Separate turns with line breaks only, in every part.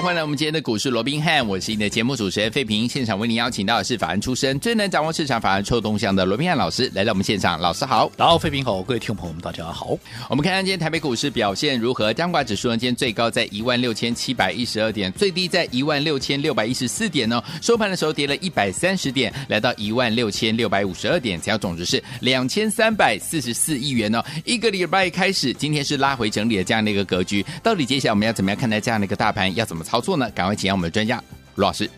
欢迎来我们今天的股市罗宾汉，我是你的节目主持人费平。现场为您邀请到的是法案出身、最能掌握市场法案臭动向的罗宾汉老师来到我们现场。老师好，
然后费平好，各位听众朋友们大家好。
我们看看今天台北股市表现如何？加挂指数呢，今天最高在一万六千七百一十二点，最低在一万六千六百一十四点呢。收盘的时候跌了一百三十点，来到一万六千六百五十二点，成交总值是两千三百四十四亿元哦。一个礼拜开始，今天是拉回整理的这样的一个格局。到底接下来我们要怎么样看待这样的一个大盘？要怎么操作呢？赶快请。教我们的专家卢老师。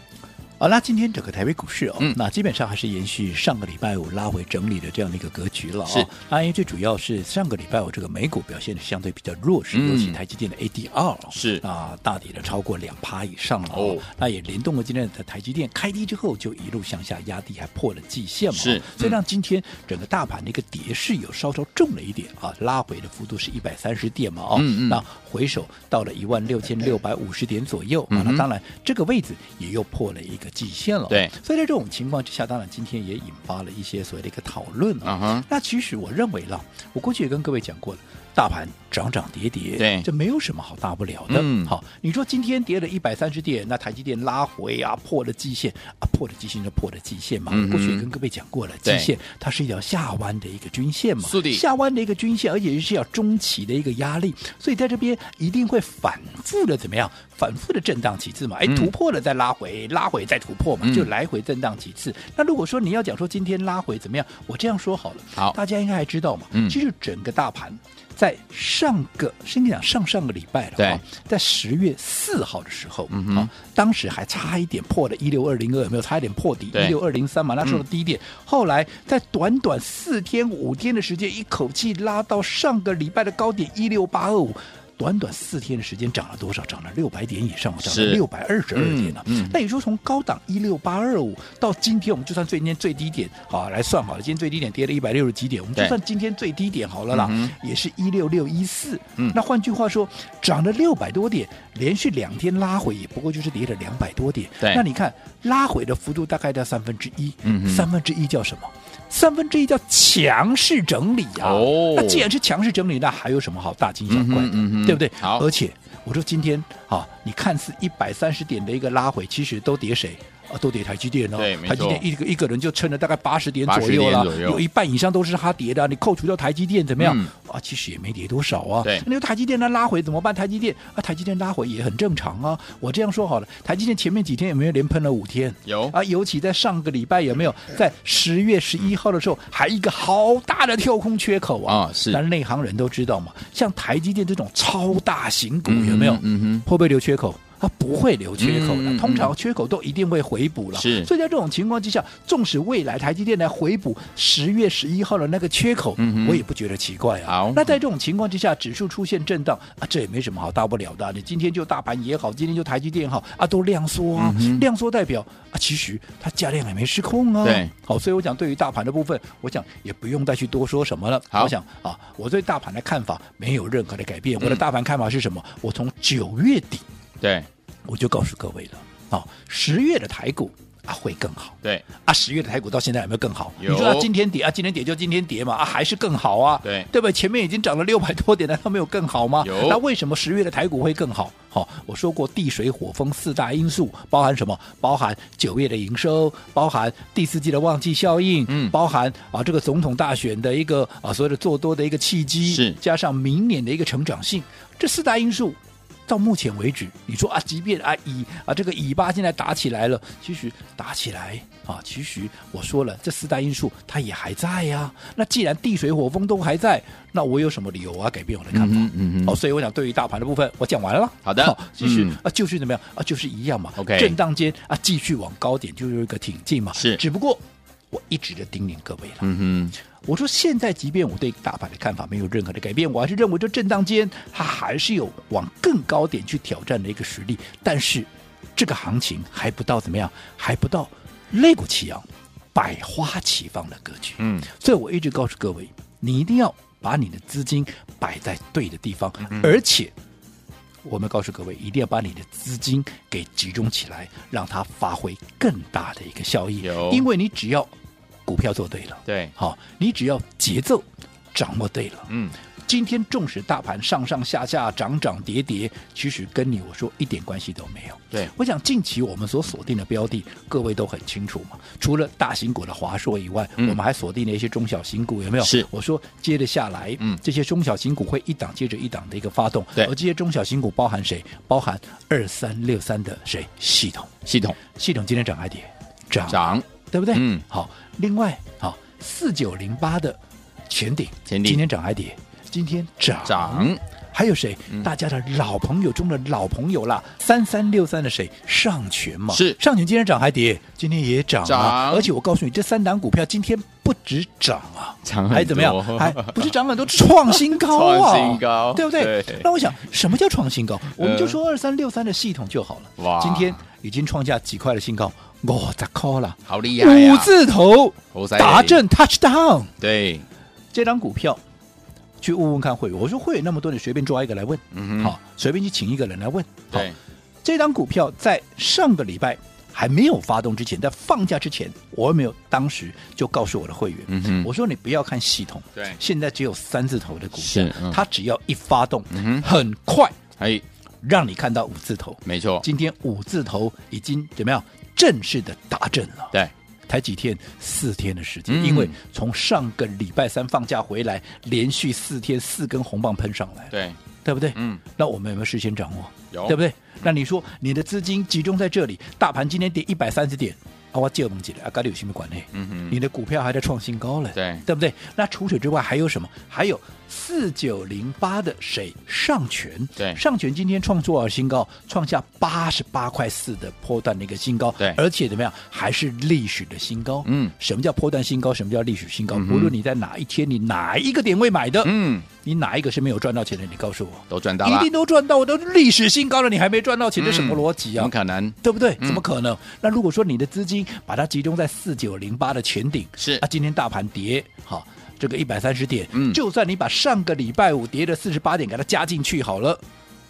好，那今天整个台北股市哦，嗯、那基本上还是延续上个礼拜五拉回整理的这样的一个格局了、哦。是，那因为最主要是上个礼拜五这个美股表现的相对比较弱势，嗯、尤其台积电的 ADR 是啊，大跌的超过两趴以上了哦。那也联动了今天的台积电开低之后就一路向下压低，还破了季线嘛。是，所以让今天整个大盘的一个跌势有稍稍重了一点啊，拉回的幅度是一百三十点嘛哦。嗯嗯。那回首到了一万六千六百五十点左右、嗯、啊，那当然这个位置也又破了一个。极限了，对，所以在这种情况之下，当然今天也引发了一些所谓的一个讨论啊。那其实我认为了，我过去也跟各位讲过了。大盘涨涨跌跌，对，这没有什么好大不了的。嗯，好，你说今天跌了一百三十点，那台积电拉回啊，破了基线啊，破了基线就破了基线嘛。过去跟各位讲过了，基线它是一条下弯的一个均线嘛，下弯的一个均线，而且是要中期的一个压力，所以在这边一定会反复的怎么样？反复的震荡几次嘛，哎，突破了再拉回，拉回再突破嘛，就来回震荡几次。那如果说你要讲说今天拉回怎么样？我这样说好了，好，大家应该还知道嘛，嗯其实整个大盘。在上个，先讲上上个礼拜了，对，在十月四号的时候，嗯哼，当时还差一点破了一六二零二，有没有差一点破底？一六二零三嘛，那时候的低点。嗯、后来在短短四天五天的时间，一口气拉到上个礼拜的高点一六八二五。短短四天的时间涨了多少？涨了六百点以上，涨了六百二十二点了。嗯，嗯，那也就从高档一六八二五到今天，我们就算最今天最低点，好来算好了，今天最低点跌了一百六十几点，我们就算今天最低点好了啦，嗯、也是一六六一四。嗯，那换句话说，涨了六百多点，连续两天拉回，也不过就是跌了两百多点。对，那你看拉回的幅度大概在三分之一。嗯，三分之一叫什么？三分之一叫强势整理啊！哦，那既然是强势整理，那还有什么好大惊小怪的？嗯嗯嗯、对不对？好，而且我说今天啊，你看似一百三十点的一个拉回，其实都跌谁？啊，都跌台积电哦，台积电一个一个人就撑了大概八十点左右了，有一半以上都是他跌的。你扣除掉台积电怎么样？嗯、啊，其实也没跌多少啊。对，那个台积电呢拉回怎么办？台积电啊，台积电拉回也很正常啊。我这样说好了，台积电前面几天有没有连喷了五天？有啊，尤其在上个礼拜有没有在十月十一号的时候，还一个好大的跳空缺口啊？啊是，但内行人都知道嘛，像台积电这种超大型股有没有？嗯哼，会不会留缺口？它不会留缺口的，通常缺口都一定会回补了。是，所以在这种情况之下，纵使未来台积电来回补十月十一号的那个缺口，我也不觉得奇怪啊。好，那在这种情况之下，指数出现震荡啊，这也没什么好大不了的。你今天就大盘也好，今天就台积电也好啊，都量缩啊，量缩代表啊，其实它价量也没失控啊。对，好，所以我讲对于大盘的部分，我想也不用再去多说什么了。好，我想啊，我对大盘的看法没有任何的改变。我的大盘看法是什么？我从九月底。对，我就告诉各位了，啊，十月的台股啊会更好。对，啊，十月的台股到现在有没有更好？有你说它今天跌啊，今天跌就今天跌嘛，啊，还是更好啊？对，对不对？前面已经涨了六百多点难道没有更好吗？有。那为什么十月的台股会更好？好，我说过地水火风四大因素，包含什么？包含九月的营收，包含第四季的旺季效应，嗯，包含啊这个总统大选的一个啊所谓的做多的一个契机，是加上明年的一个成长性，这四大因素。到目前为止，你说啊，即便啊以啊这个以巴现在打起来了，其实打起来啊，其实我说了，这四大因素它也还在呀、啊。那既然地水火风都还在，那我有什么理由啊改变我的看法？嗯嗯。好、哦，所以我想对于大盘的部分，我讲完了。好的，其实、嗯、啊就是怎么样啊，就是一样嘛。OK，震荡间啊继续往高点就是一个挺进嘛。是，只不过我一直的叮咛各位了。嗯哼。我说现在，即便我对大盘的看法没有任何的改变，我还是认为这震荡间它还是有往更高点去挑战的一个实力。但是这个行情还不到怎么样，还不到肋骨齐扬、百花齐放的格局。嗯，所以我一直告诉各位，你一定要把你的资金摆在对的地方，
嗯、
而且我们告诉各位，一定要把你的资金给集中起来，让它发挥更大的一个效益。
有
因为你只要股票做对了，
对，
好，你只要节奏掌握对了，
嗯。
今天纵使大盘上上下下涨涨跌跌，其实跟你我说一点关系都没有。
对，
我想近期我们所锁定的标的，各位都很清楚嘛。除了大型股的华硕以外，嗯、我们还锁定了一些中小型股，有没有？
是。
我说接着下来，嗯，这些中小型股会一档接着一档的一个发动。
对。
而这些中小型股包含谁？包含二三六三的谁？系统。
系统。
系统今天涨还跌？涨。
涨。
对不对？
嗯。
好，另外好四九零八的前顶，
前顶
今天涨还跌？今天涨
涨，
还有谁？嗯、大家的老朋友中的老朋友啦，三三六三的谁？上权嘛，
是
上权今天涨还跌？今天也涨啊！
涨
而且我告诉你，这三档股票今天不止涨啊，
涨
还怎么样？还不是涨很多，创新高啊！
创新高，
对不对？
对
那我想，什么叫创新高？我们就说二三六三的系统就好了。哇，今天已经创下几块的新高，哇，咋靠了？
好厉害、啊、
五字头达阵 touchdown，
对，
这张股票。去问问看会员，我说会员那么多，你随便抓一个来问，
嗯、
好，随便去请一个人来问。
对。
好，这张股票在上个礼拜还没有发动之前，在放假之前，我有没有当时就告诉我的会员，
嗯、
我说你不要看系统，
对，
现在只有三字头的股票，
嗯、
它只要一发动，
嗯、
很快，
哎，
让你看到五字头，
没错，
今天五字头已经怎么样正式的达阵了，
对。
才几天，四天的时间，
嗯、
因为从上个礼拜三放假回来，连续四天四根红棒喷上来，
对，
对不对？
嗯，
那我们有没有事先掌握？
有，
对不对？那你说你的资金集中在这里，大盘今天跌一百三十点，啊，我借几了啊，跟你有什么关系？
嗯哼，
你的股票还在创新高嘞，
对，
对不对？那除此之外还有什么？还有。四九零八的谁上权？
对，
上权今天创作了新高，创下八十八块四的波段的一个新高。
对，
而且怎么样，还是历史的新高。
嗯，
什么叫波段新高？什么叫历史新高？
嗯、
无论你在哪一天，你哪一个点位买的，
嗯，
你哪一个是没有赚到钱的？你告诉我，
都赚到了，
一定都赚到。我都历史新高了，你还没赚到钱，这什么逻辑啊？
怎么可能？
对不对？
嗯、
怎么可能？那如果说你的资金把它集中在四九零八的前顶，
是
啊，今天大盘跌，好。这个一百三十点，
嗯，
就算你把上个礼拜五跌的四十八点给它加进去好了，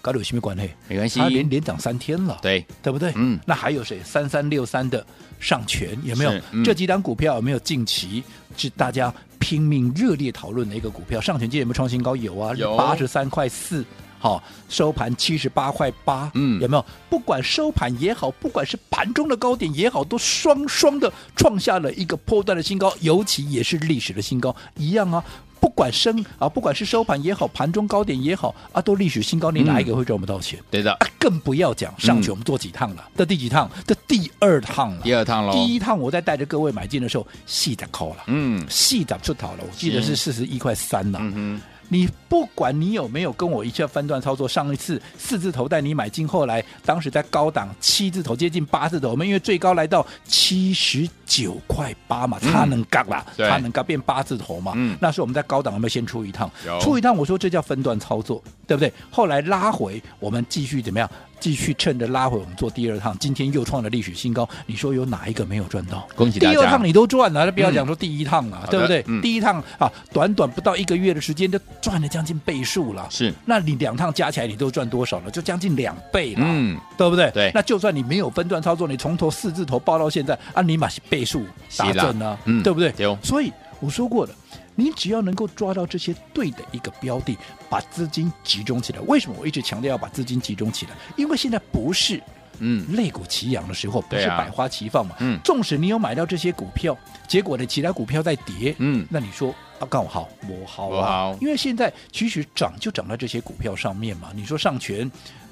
跟有什么关系？
没关系，
它连连涨三天了，
对，
对不对？
嗯，
那还有谁？三三六三的上权有没有？嗯、这几档股票有没有近期是大家拼命热烈讨论的一个股票？上权今天有没有创新高？有啊，有八十三块四。好，收盘七十八块八，嗯，有没有？不管收盘也好，不管是盘中的高点也好，都双双的创下了一个波段的新高，尤其也是历史的新高，一样啊。不管升啊，不管是收盘也好，盘中高点也好啊，都历史新高，你哪一个会赚不到钱？
嗯、对的、
啊，更不要讲上去我们做几趟了，这、嗯、第几趟？这第二趟了，
第二趟了。
第一趟我在带着各位买进的时候，细的扣了，
嗯，
细的出头了，我记得是四十一块三了，
嗯哼。
你不管你有没有跟我一起分段操作，上一次四字头带你买进，后来当时在高档七字头接近八字头，我们因为最高来到七十九块八嘛，差能嘎啦，差能嘎变八字头嘛。嗯，那时候我们在高档，有没有先出一趟，出一趟，我说这叫分段操作，对不对？后来拉回，我们继续怎么样？继续趁着拉回，我们做第二趟，今天又创了历史新高。你说有哪一个没有赚到？
恭喜大家！
第二趟你都赚了，那不要讲说第一趟了，
嗯、
对不对？
嗯、
第一趟啊，短短不到一个月的时间就赚了将近倍数了。
是，
那你两趟加起来你都赚多少了？就将近两倍了，
嗯，
对不对？
对。
那就算你没有分段操作，你从头四字头报到现在，啊，你马是倍数达阵呢，
嗯，
对不对？
对。
所以我说过了。你只要能够抓到这些对的一个标的，把资金集中起来。为什么我一直强调要把资金集中起来？因为现在不是嗯类股齐扬的时候，不是百花齐放嘛。嗯，纵使你有买到这些股票，结果呢，其他股票在跌，嗯，那你说啊，刚好我好啊，好，因为现在其实涨就涨在这些股票上面嘛。你说上权、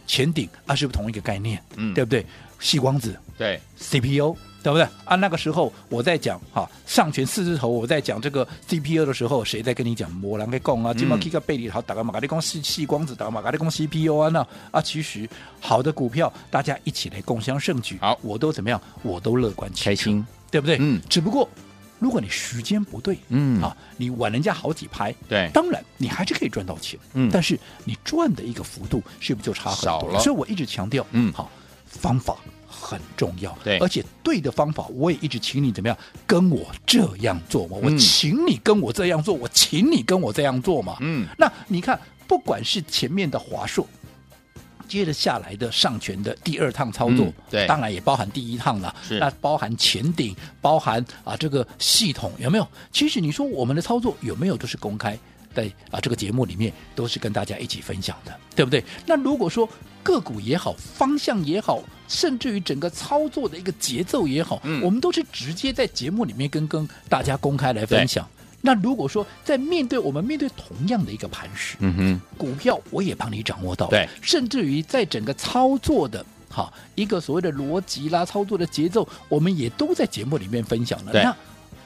前顶啊，是不是同一个概念？嗯，对不对？细光子
对
CPU。对不对啊？那个时候我在讲哈上权四字头，我在讲这个 CPU 的时候，谁在跟你讲？摩兰给讲啊，金毛 K 个贝里好打个马咖喱公细细光子，打个马咖喱公 CPU 啊那啊，其实好的股票大家一起来共襄盛举，
好，
我都怎么样？我都乐观
开心，
对不对？
嗯，
只不过如果你时间不对，
嗯
啊，你晚人家好几拍，
对，
当然你还是可以赚到钱，
嗯，
但是你赚的一个幅度是不是就差很多？所以我一直强调，嗯，好方法。很重要。
对，
而且对的方法，我也一直请你怎么样跟我这样做嘛？我请你跟我这样做，我请你跟我这样做嘛？
嗯，
那你看，不管是前面的华硕。接着下来的上权的第二趟操作，
嗯、对，
当然也包含第一趟了。
是，
那包含前顶，包含啊这个系统有没有？其实你说我们的操作有没有都是公开在啊这个节目里面都是跟大家一起分享的，对不对？那如果说个股也好，方向也好，甚至于整个操作的一个节奏也好，嗯，我们都是直接在节目里面跟跟大家公开来分享。那如果说在面对我们面对同样的一个盘势，嗯哼，股票我也帮你掌握到，
对，
甚至于在整个操作的哈一个所谓的逻辑啦、操作的节奏，我们也都在节目里面分享了。那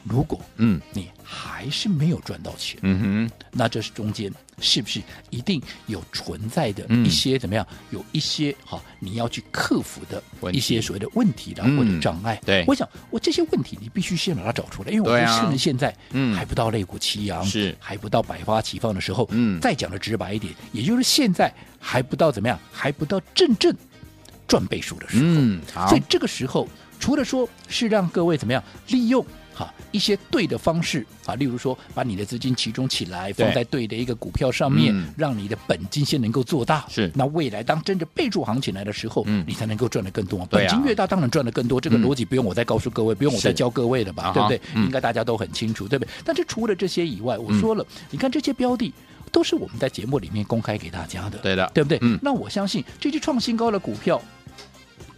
如果嗯。你还是没有赚到钱，嗯哼，那这是中间是不是一定有存在的一些怎么样？有一些哈你要去克服的一些所谓的问题的或者障碍。
对，
我想我这些问题你必须先把它找出来，因为我们趁着现在嗯。还不到类股齐扬，是。还不到百花齐放的时候，嗯，再讲的直白一点，也就是现在还不到怎么样，还不到真正赚倍数的时候，嗯，所以这个时候除了说是让各位怎么样利用。好，一些对的方式啊，例如说，把你的资金集中起来，放在对的一个股票上面，嗯、让你的本金先能够做大。是，那未来当真的备注行情来的时候，嗯，你才能够赚得更多。本金越大，当然赚得更多。这个逻辑不用我再告诉各位，嗯、不用我再教各位了吧？对不对？嗯、应该大家都很清楚，对不对？但是除了这些以外，我说了，嗯、你看这些标的都是我们在节目里面公开给大家的，对的，对不对？嗯，那我相信这些创新高的股票。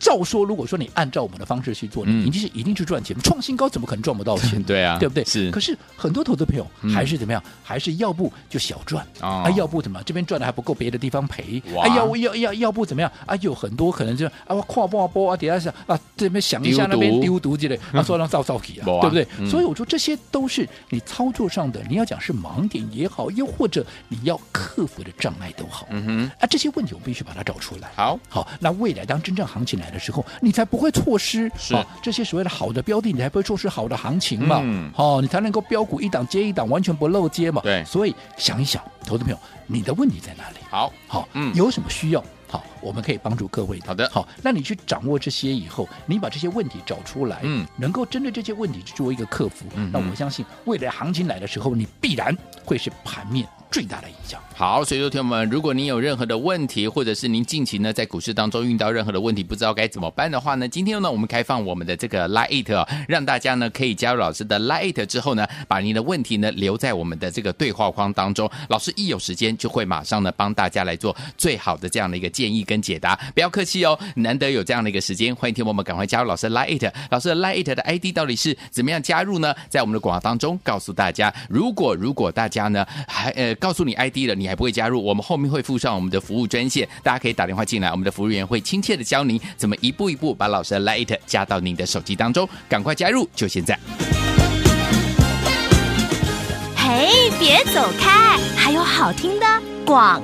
照说，如果说你按照我们的方式去做，你一定是一定去赚钱。创新高怎么可能赚不到钱？对啊，对不对？是。可是很多投资朋友还是怎么样？还是要不就小赚啊，要不怎么这边赚的还不够，别的地方赔。哎，要要要要不怎么样？啊，有很多可能就啊，跨波啊波啊，底下想啊这边想一下那边丢毒之类，啊说让造造起啊，对不对？所以我说这些都是你操作上的，你要讲是盲点也好，又或者你要克服的障碍都好。嗯哼。啊，这些问题我们必须把它找出来。好，好，那未来当真正行情来的时候，你才不会错失是、哦、这些所谓的好的标的，你才不会错失好的行情嘛。嗯，好、哦，你才能够标股一档接一档，完全不漏接嘛。对，所以想一想，投资朋友，你的问题在哪里？好，好，嗯，有什么需要？好，我们可以帮助各位的。好的，好，那你去掌握这些以后，你把这些问题找出来，嗯，能够针对这些问题去做一个克服，嗯，那我相信未来行情来的时候，你必然会是盘面最大的影响。
好，所以说，听友们，如果您有任何的问题，或者是您近期呢在股市当中遇到任何的问题，不知道该怎么办的话呢，今天呢我们开放我们的这个 Lite 哦，让大家呢可以加入老师的 Light 之后呢，把您的问题呢留在我们的这个对话框当中，老师一有时间就会马上呢帮大家来做最好的这样的一个建议跟解答。不要客气哦，难得有这样的一个时间，欢迎听友们赶快加入老师的 Lite，老师的 Light 的 ID 到底是怎么样加入呢？在我们的广告当中告诉大家，如果如果大家呢还呃告诉你 ID 了，你还不会加入，我们。后面会附上我们的服务专线，大家可以打电话进来，我们的服务员会亲切的教您怎么一步一步把老师的 Light 加到您的手机当中，赶快加入，就现在！
嘿，别走开，还有好听的广。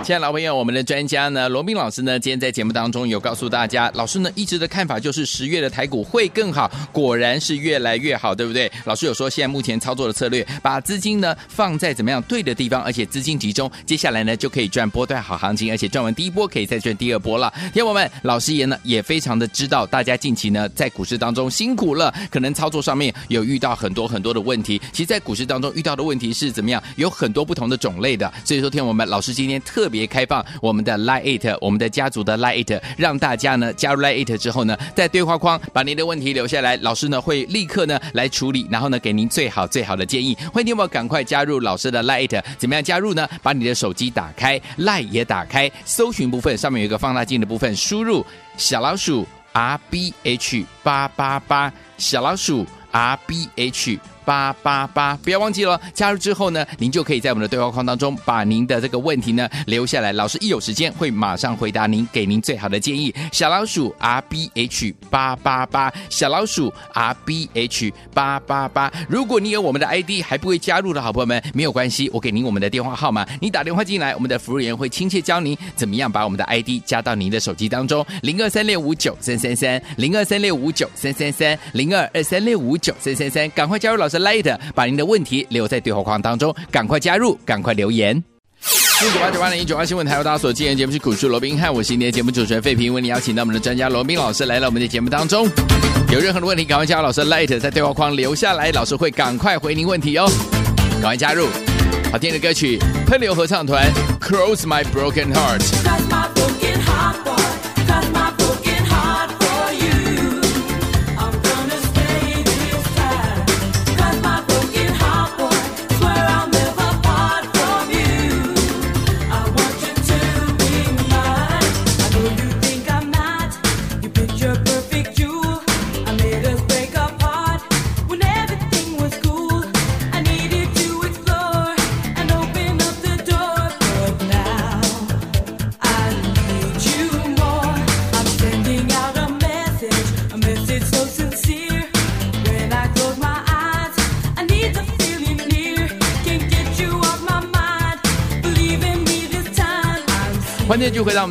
亲爱的老朋友，我们的专家呢，罗宾老师呢，今天在节目当中有告诉大家，老师呢一直的看法就是十月的台股会更好，果然是越来越好，对不对？老师有说，现在目前操作的策略，把资金呢放在怎么样对的地方，而且资金集中，接下来呢就可以赚波段好行情，而且赚完第一波可以再赚第二波了。听友们，老师也呢也非常的知道，大家近期呢在股市当中辛苦了，可能操作上面有遇到很多很多的问题。其实，在股市当中遇到的问题是怎么样，有很多不同的种类的。所以说，听友们，老师今天。特特别开放我们的 Lite，我们的家族的 Lite，让大家呢加入 Lite 之后呢，在对话框把您的问题留下来，老师呢会立刻呢来处理，然后呢给您最好最好的建议。欢迎你们赶快加入老师的 Lite，怎么样加入呢？把你的手机打开，Lite 也打开，搜寻部分上面有一个放大镜的部分，输入小老鼠 R B H 八八八，小老鼠 R B H。八八八，不要忘记了，加入之后呢，您就可以在我们的对话框当中把您的这个问题呢留下来，老师一有时间会马上回答您，给您最好的建议。小老鼠 R B H 八八八，小老鼠 R B H 八八八。如果你有我们的 ID 还不会加入的好朋友们，没有关系，我给您我们的电话号码，你打电话进来，我们的服务员会亲切教您怎么样把我们的 ID 加到您的手机当中，零二三六五九三三三，零二三六五九三三三，零二二三六五九三三三，赶快加入老师。Lite，把您的问题留在对话框当中，赶快加入，赶快留言。九八九八零一九八新闻台，由大家所今天节目是股市罗宾汉，我是今天节目主持人费平，为你邀请到我们的专家罗宾老师来到我们的节目当中。有任何的问题，赶快加入老师 Light 在对话框留下来，老师会赶快回您问题哦。赶快加入，好听的歌曲，喷流合唱团 Close My Broken Heart。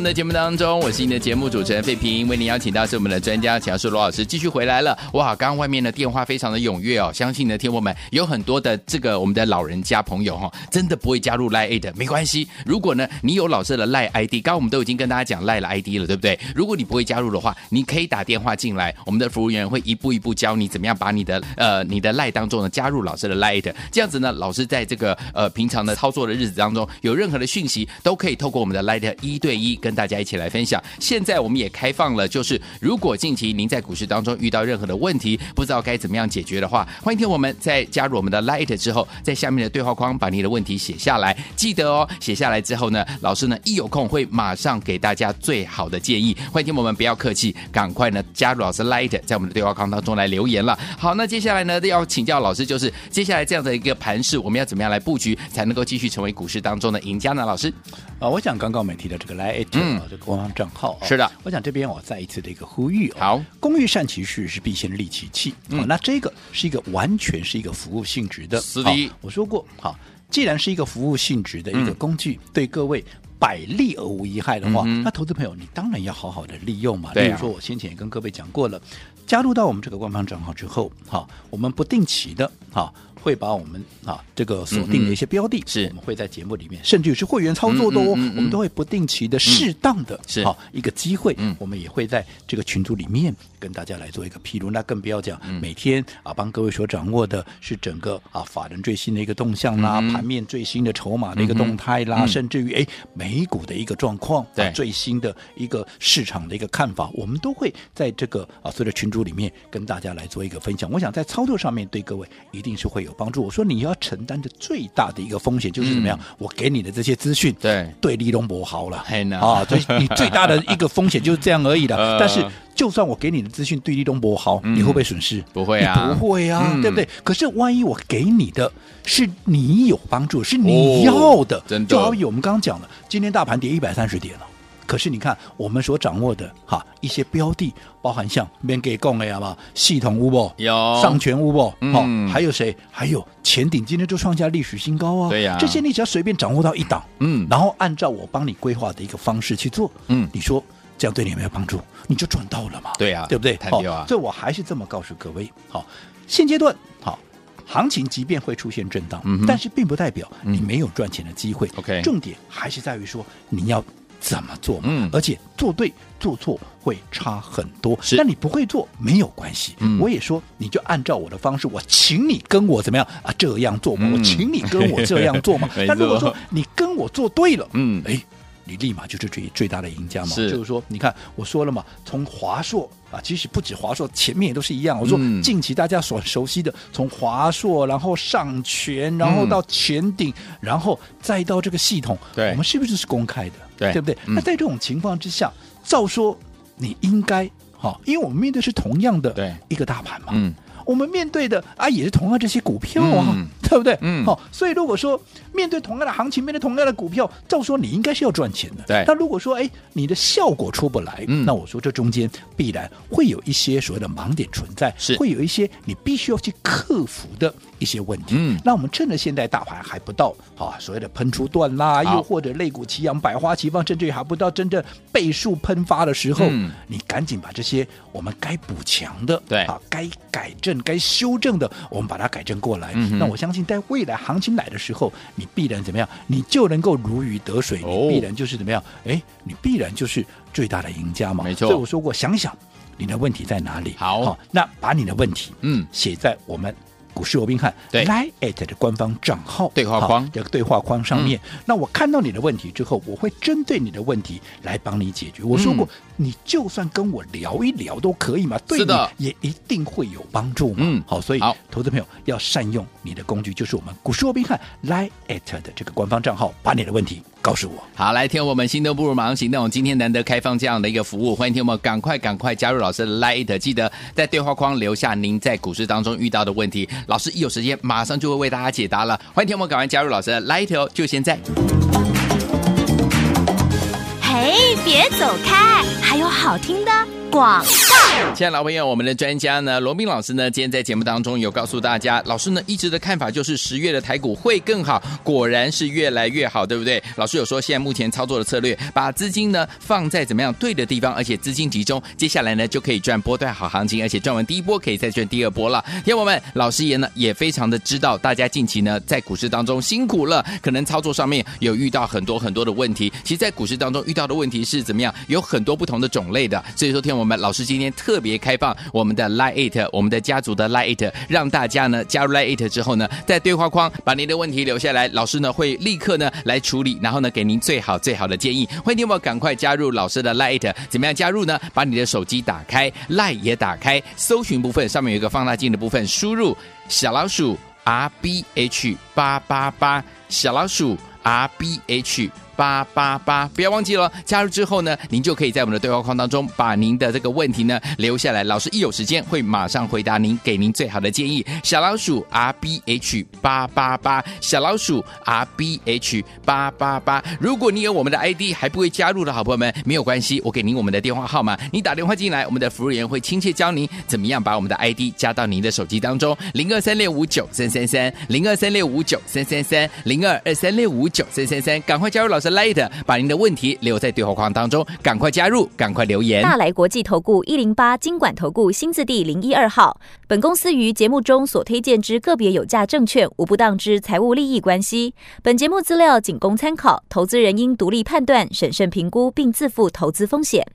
们的节目当中，我是你的节目主持人费平，为您邀请到是我们的专家强势罗老师继续回来了。哇，刚刚外面的电话非常的踊跃哦，相信呢，听友们有很多的这个我们的老人家朋友哈、哦，真的不会加入 Line 的，没关系。如果呢，你有老师的 Line ID，刚刚我们都已经跟大家讲 Line 的 ID 了，对不对？如果你不会加入的话，你可以打电话进来，我们的服务员会一步一步教你怎么样把你的呃你的 Line 当中呢加入老师的 Line，这样子呢，老师在这个呃平常的操作的日子当中，有任何的讯息都可以透过我们的 Line 一对一跟大家一起来分享。现在我们也开放了，就是如果近期您在股市当中遇到任何的问题，不知道该怎么样解决的话，欢迎听我们在加入我们的 Light 之后，在下面的对话框把你的问题写下来。记得哦，写下来之后呢，老师呢一有空会马上给大家最好的建议。欢迎听我们不要客气，赶快呢加入老师 Light，在我们的对话框当中来留言了。好，那接下来呢要请教老师，就是接下来这样的一个盘势，我们要怎么样来布局，才能够继续成为股市当中的赢家呢？老师
啊，我想刚刚我们提到这个 Light。嗯，这个官方账号、哦、
是的，
我想这边我再一次的一个呼吁、哦、
好，
工欲善其事，是必先利其器。嗯、哦，那这个是一个完全是一个服务性质的。
是的、哦，
我说过，好，既然是一个服务性质的一个工具，嗯、对各位百利而无一害的话，嗯、那投资朋友你当然要好好的利用嘛。例如说我先前也跟各位讲过了，加入到我们这个官方账号之后，好，我们不定期的，好。会把我们啊这个锁定的一些标的，是、嗯、我们会在节目里面，甚至于是会员操作的哦，嗯嗯嗯嗯、我们都会不定期的、适当的，是好一个机会，嗯、我们也会在这个群组里面跟大家来做一个披露。那更不要讲每天啊帮各位所掌握的是整个啊法人最新的一个动向啦，嗯、盘面最新的筹码的一个动态啦，嗯、甚至于哎美股的一个状况，对、啊、最新的一个市场的一个看法，我们都会在这个啊所有的群组里面跟大家来做一个分享。我想在操作上面对各位一定是会有帮助。我说你要承担的最大的一个风险就是怎么样？我给你的这些资讯，对对，利用不好了啊！所以你最大的一个风险就是这样而已的。但是，就算我给你的资讯对立东博好，你会不会损失？
不会啊，
不会啊，对不对？可是万一我给你的是你有帮助，是你要的，真的就好比我们刚刚讲的，今天大盘跌一百三十点了。可是你看，我们所掌握的哈一些标的，包含像免给供的嘛，系统乌不
有
上权乌不，嗯，还有谁？还有前顶今天就创下历史新高啊！
对呀，
这些你只要随便掌握到一档，嗯，然后按照我帮你规划的一个方式去做，嗯，你说这样对你有没有帮助？你就赚到了嘛？
对呀，
对不对？好，所以我还是这么告诉各位，好，现阶段好，行情即便会出现震荡，嗯，但是并不代表你没有赚钱的机会。OK，重点还是在于说你要。怎么做？嗯，而且做对做错会差很多。是，但你不会做没有关系。嗯，我也说，你就按照我的方式，我请你跟我怎么样啊？这样做嘛，嗯、我请你跟我这样做嘛。那如果说你跟我做对了，嗯，哎。你立马就是最最大的赢家嘛？是，就是说，你看我说了嘛，从华硕啊，其实不止华硕，前面也都是一样。我说近期大家所熟悉的，从华硕，然后上全，然后到全顶，嗯、然后再到这个系统，对，我们是不是是公开的？对，对不对？嗯、那在这种情况之下，照说你应该哈，因为我们面对是同样的一个大盘嘛，嗯。我们面对的啊，也是同样这些股票啊，嗯、对不对？嗯，好、哦，所以如果说面对同样的行情，面对同样的股票，照说你应该是要赚钱的。对。但如果说哎，你的效果出不来，嗯，那我说这中间必然会有一些所谓的盲点存在，是会有一些你必须要去克服的一些问题。嗯。那我们趁着现在大盘还不到啊，所谓的喷出段啦，又或者肋骨齐扬、百花齐放，甚至于还不到真正倍数喷发的时候，嗯，你赶紧把这些我们该补强的，对啊，该改正。该修正的，我们把它改正过来。嗯、那我相信。信在未来行情来的时候，你必然怎么样？你就能够如鱼得水，你必然就是怎么样？哎，你必然就是最大的赢家嘛。
没错。
所以我说过，想想你的问题在哪里？
好，
好，那把你的问题
嗯
写在我们。股市罗宾汉
对
Line@ 的官方账号
对话框
这个对话框上面，嗯、那我看到你的问题之后，我会针对你的问题来帮你解决。我说过，嗯、你就算跟我聊一聊都可以嘛，对的，也一定会有帮助嘛。嗯，好，所以好投资朋友要善用你的工具，就是我们股市罗宾汉 Line@ 的这个官方账号，把你的问题告诉我。
好，来听我们心动不如马上行动，今天难得开放这样的一个服务，欢迎听我们赶快赶快加入老师的 Line，记得在对话框留下您在股市当中遇到的问题，老师一有时间。马上就会为大家解答了，欢迎听我们赶快加入老师的 Light 哦，就现在。
嘿，别走开，还有好听的广告。
亲爱的老朋友，我们的专家呢，罗宾老师呢，今天在节目当中有告诉大家，老师呢一直的看法就是十月的台股会更好，果然是越来越好，对不对？老师有说，现在目前操作的策略，把资金呢放在怎么样对的地方，而且资金集中，接下来呢就可以赚波段好行情，而且赚完第一波可以再赚第二波了。听友们，老师也呢也非常的知道，大家近期呢在股市当中辛苦了，可能操作上面有遇到很多很多的问题。其实，在股市当中遇到的问题是怎么样？有很多不同的种类的。所以说，听我我们老师今天特别开放我们的 Lite，我们的家族的 Lite，让大家呢加入 Lite 之后呢，在对话框把您的问题留下来，老师呢会立刻呢来处理，然后呢给您最好最好的建议。欢迎你们赶快加入老师的 Lite，怎么样加入呢？把你的手机打开，Lite 也打开，搜寻部分上面有一个放大镜的部分，输入小老鼠 R B H 八八八，小老鼠 R B H。八八八，不要忘记了，加入之后呢，您就可以在我们的对话框当中把您的这个问题呢留下来，老师一有时间会马上回答您，给您最好的建议。小老鼠 R B H 八八八，小老鼠 R B H 八八八。如果你有我们的 ID 还不会加入的好朋友们，没有关系，我给您我们的电话号码，你打电话进来，我们的服务员会亲切教您怎么样把我们的 ID 加到您的手机当中，零二三六五九三三三，零二三六五九三三三，零二二三六五九三三三，赶快加入老师。Lite，把您的问题留在对话框当中，赶快加入，赶快留言。
大来国际投顾一零八金管投顾新字第零一二号。本公司于节目中所推荐之个别有价证券，无不当之财务利益关系。本节目资料仅供参考，投资人应独立判断、审慎评估，并自负投资风险。